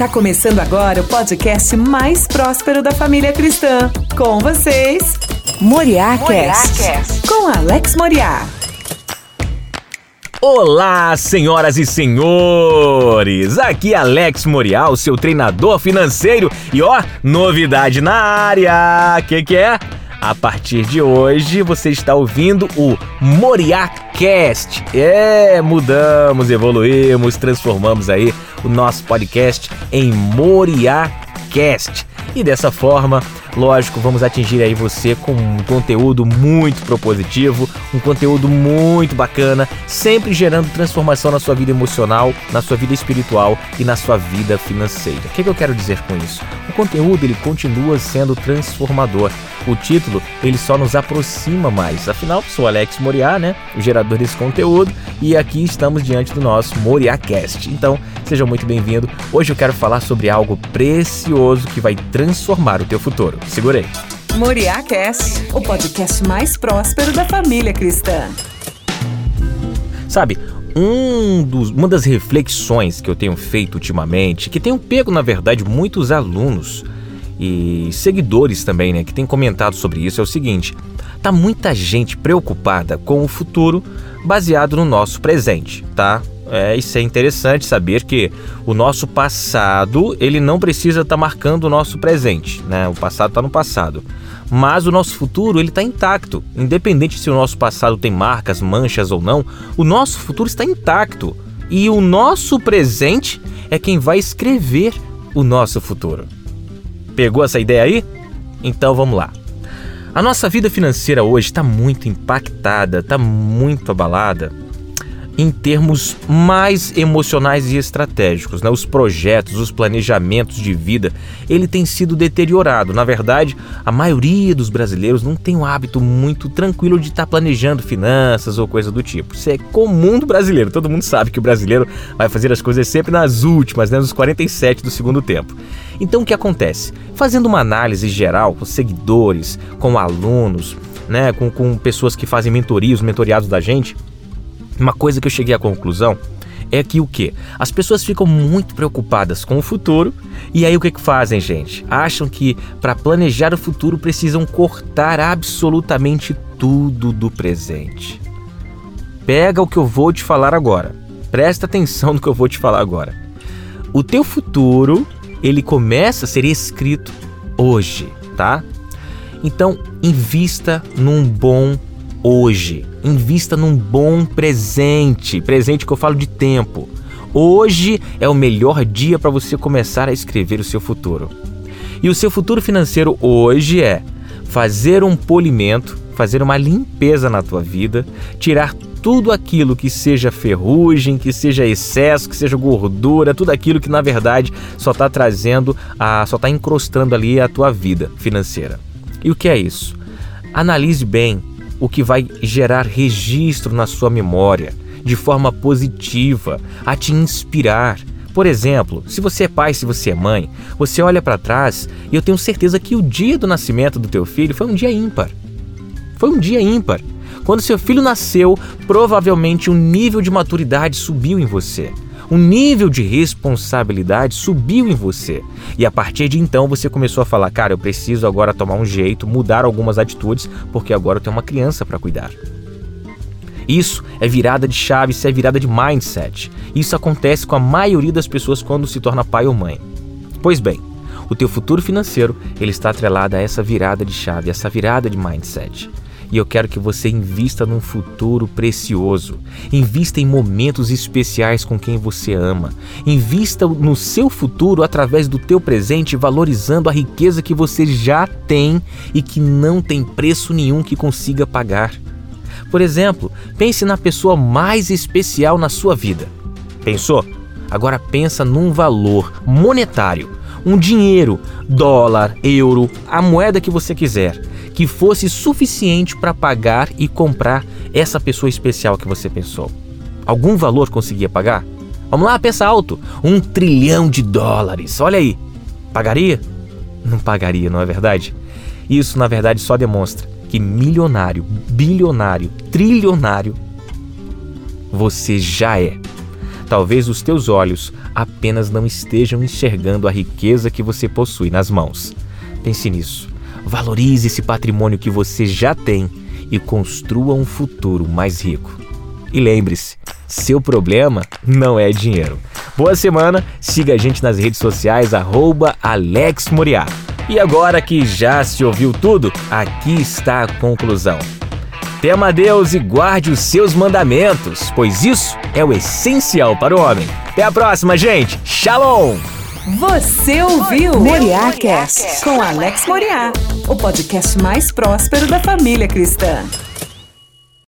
Tá começando agora o podcast mais próspero da família cristã. Com vocês, Moriá Cast, com Alex Moriá. Olá, senhoras e senhores! Aqui é Alex Morial, seu treinador financeiro. E ó, novidade na área! Que que é? A partir de hoje você está ouvindo o Moriacast. É, mudamos, evoluímos, transformamos aí o nosso podcast em Moriacast. E dessa forma, lógico, vamos atingir aí você com um conteúdo muito propositivo, um conteúdo muito bacana, sempre gerando transformação na sua vida emocional, na sua vida espiritual e na sua vida financeira. O que, que eu quero dizer com isso? O conteúdo ele continua sendo transformador. O título ele só nos aproxima mais. Afinal, sou Alex Moriá, né, o gerador desse conteúdo, e aqui estamos diante do nosso Moriacast. Então, seja muito bem-vindo. Hoje eu quero falar sobre algo precioso que vai transformar o teu futuro. Segurei. Moriá Cast, o podcast mais próspero da família cristã. Sabe, um dos, uma das reflexões que eu tenho feito ultimamente, que tenho pego, na verdade, muitos alunos e seguidores também, né, que têm comentado sobre isso, é o seguinte: tá muita gente preocupada com o futuro baseado no nosso presente, tá? É, isso é interessante saber que o nosso passado ele não precisa estar tá marcando o nosso presente, né? O passado está no passado, mas o nosso futuro ele está intacto, independente se o nosso passado tem marcas, manchas ou não. O nosso futuro está intacto e o nosso presente é quem vai escrever o nosso futuro. Pegou essa ideia aí? Então vamos lá. A nossa vida financeira hoje está muito impactada, está muito abalada em termos mais emocionais e estratégicos. Né? Os projetos, os planejamentos de vida, ele tem sido deteriorado. Na verdade, a maioria dos brasileiros não tem um hábito muito tranquilo de estar tá planejando finanças ou coisa do tipo. Isso é comum do brasileiro. Todo mundo sabe que o brasileiro vai fazer as coisas sempre nas últimas, né? nos 47 do segundo tempo. Então o que acontece? Fazendo uma análise geral com seguidores, com alunos, né, com, com pessoas que fazem mentorias, mentoriados da gente, uma coisa que eu cheguei à conclusão é que o que? As pessoas ficam muito preocupadas com o futuro e aí o que, que fazem, gente? Acham que para planejar o futuro precisam cortar absolutamente tudo do presente. Pega o que eu vou te falar agora. Presta atenção no que eu vou te falar agora. O teu futuro, ele começa a ser escrito hoje, tá? Então, invista num bom hoje. Invista num bom presente, presente que eu falo de tempo. Hoje é o melhor dia para você começar a escrever o seu futuro. E o seu futuro financeiro hoje é fazer um polimento, fazer uma limpeza na tua vida, tirar tudo aquilo que seja ferrugem, que seja excesso, que seja gordura, tudo aquilo que na verdade só está trazendo, a, só está encrostando ali a tua vida financeira. E o que é isso? Analise bem o que vai gerar registro na sua memória, de forma positiva, a te inspirar. Por exemplo, se você é pai, se você é mãe, você olha para trás e eu tenho certeza que o dia do nascimento do teu filho foi um dia ímpar. Foi um dia ímpar. Quando seu filho nasceu, provavelmente o um nível de maturidade subiu em você um nível de responsabilidade subiu em você. E a partir de então você começou a falar: cara, eu preciso agora tomar um jeito, mudar algumas atitudes, porque agora eu tenho uma criança para cuidar. Isso é virada de chave, isso é virada de mindset. Isso acontece com a maioria das pessoas quando se torna pai ou mãe. Pois bem, o teu futuro financeiro ele está atrelado a essa virada de chave, essa virada de mindset. E eu quero que você invista num futuro precioso. Invista em momentos especiais com quem você ama. Invista no seu futuro através do teu presente, valorizando a riqueza que você já tem e que não tem preço nenhum que consiga pagar. Por exemplo, pense na pessoa mais especial na sua vida. Pensou? Agora pensa num valor monetário, um dinheiro, dólar, euro, a moeda que você quiser que fosse suficiente para pagar e comprar essa pessoa especial que você pensou. Algum valor conseguia pagar? Vamos lá, pensa alto. Um trilhão de dólares. Olha aí. Pagaria? Não pagaria, não é verdade? Isso, na verdade, só demonstra que milionário, bilionário, trilionário você já é. Talvez os teus olhos apenas não estejam enxergando a riqueza que você possui nas mãos. Pense nisso. Valorize esse patrimônio que você já tem e construa um futuro mais rico. E lembre-se, seu problema não é dinheiro. Boa semana, siga a gente nas redes sociais, arroba. E agora que já se ouviu tudo, aqui está a conclusão. Tema a Deus e guarde os seus mandamentos, pois isso é o essencial para o homem. Até a próxima, gente. Shalom! Você ouviu Moriá Cast com Alex Moriá, o podcast mais próspero da família cristã.